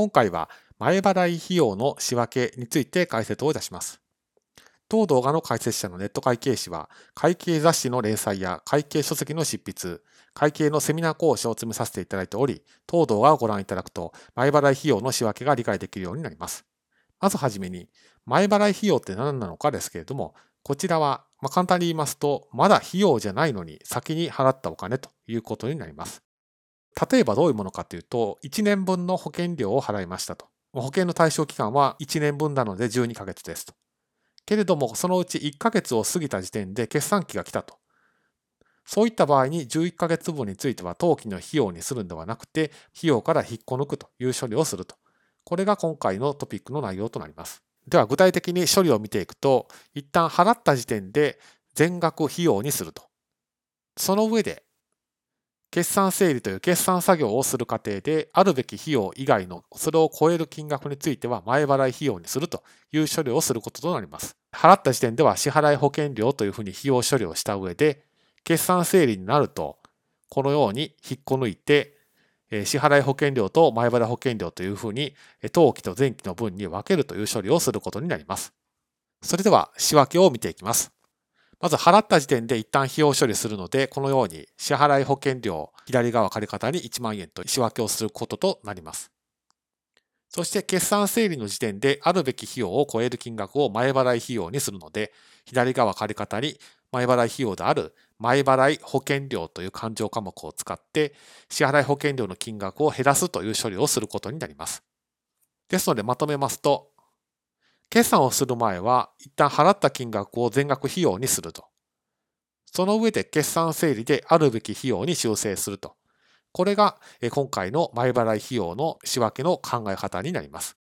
今回は前払い費用の仕分けについて解説をいたします。当動画の解説者のネット会計士は、会計雑誌の連載や会計書籍の執筆、会計のセミナー講師を詰めさせていただいており、当動画をご覧いただくと、前払い費用の仕分けが理解できるようになります。まずはじめに、前払い費用って何なのかですけれども、こちらは、ま簡単に言いますと、まだ費用じゃないのに先に払ったお金ということになります。例えばどういうものかというと、1年分の保険料を払いましたと。保険の対象期間は1年分なので12ヶ月ですと。けれども、そのうち1ヶ月を過ぎた時点で決算期が来たと。そういった場合に11ヶ月分については当期の費用にするんではなくて、費用から引っこ抜くという処理をすると。これが今回のトピックの内容となります。では具体的に処理を見ていくと、一旦払った時点で全額費用にすると。その上で、決算整理という決算作業をする過程で、あるべき費用以外のそれを超える金額については前払い費用にするという処理をすることとなります。払った時点では支払い保険料というふうに費用処理をした上で、決算整理になると、このように引っこ抜いて、支払い保険料と前払い保険料というふうに、当期と前期の分に分けるという処理をすることになります。それでは仕分けを見ていきます。まず払った時点で一旦費用処理するので、このように支払い保険料、左側借方に1万円と仕分けをすることとなります。そして決算整理の時点であるべき費用を超える金額を前払い費用にするので、左側借方に前払い費用である前払い保険料という勘定科目を使って支払い保険料の金額を減らすという処理をすることになります。ですのでまとめますと、決算をする前は一旦払った金額を全額費用にすると。その上で決算整理であるべき費用に修正すると。これが今回の前払い費用の仕分けの考え方になります。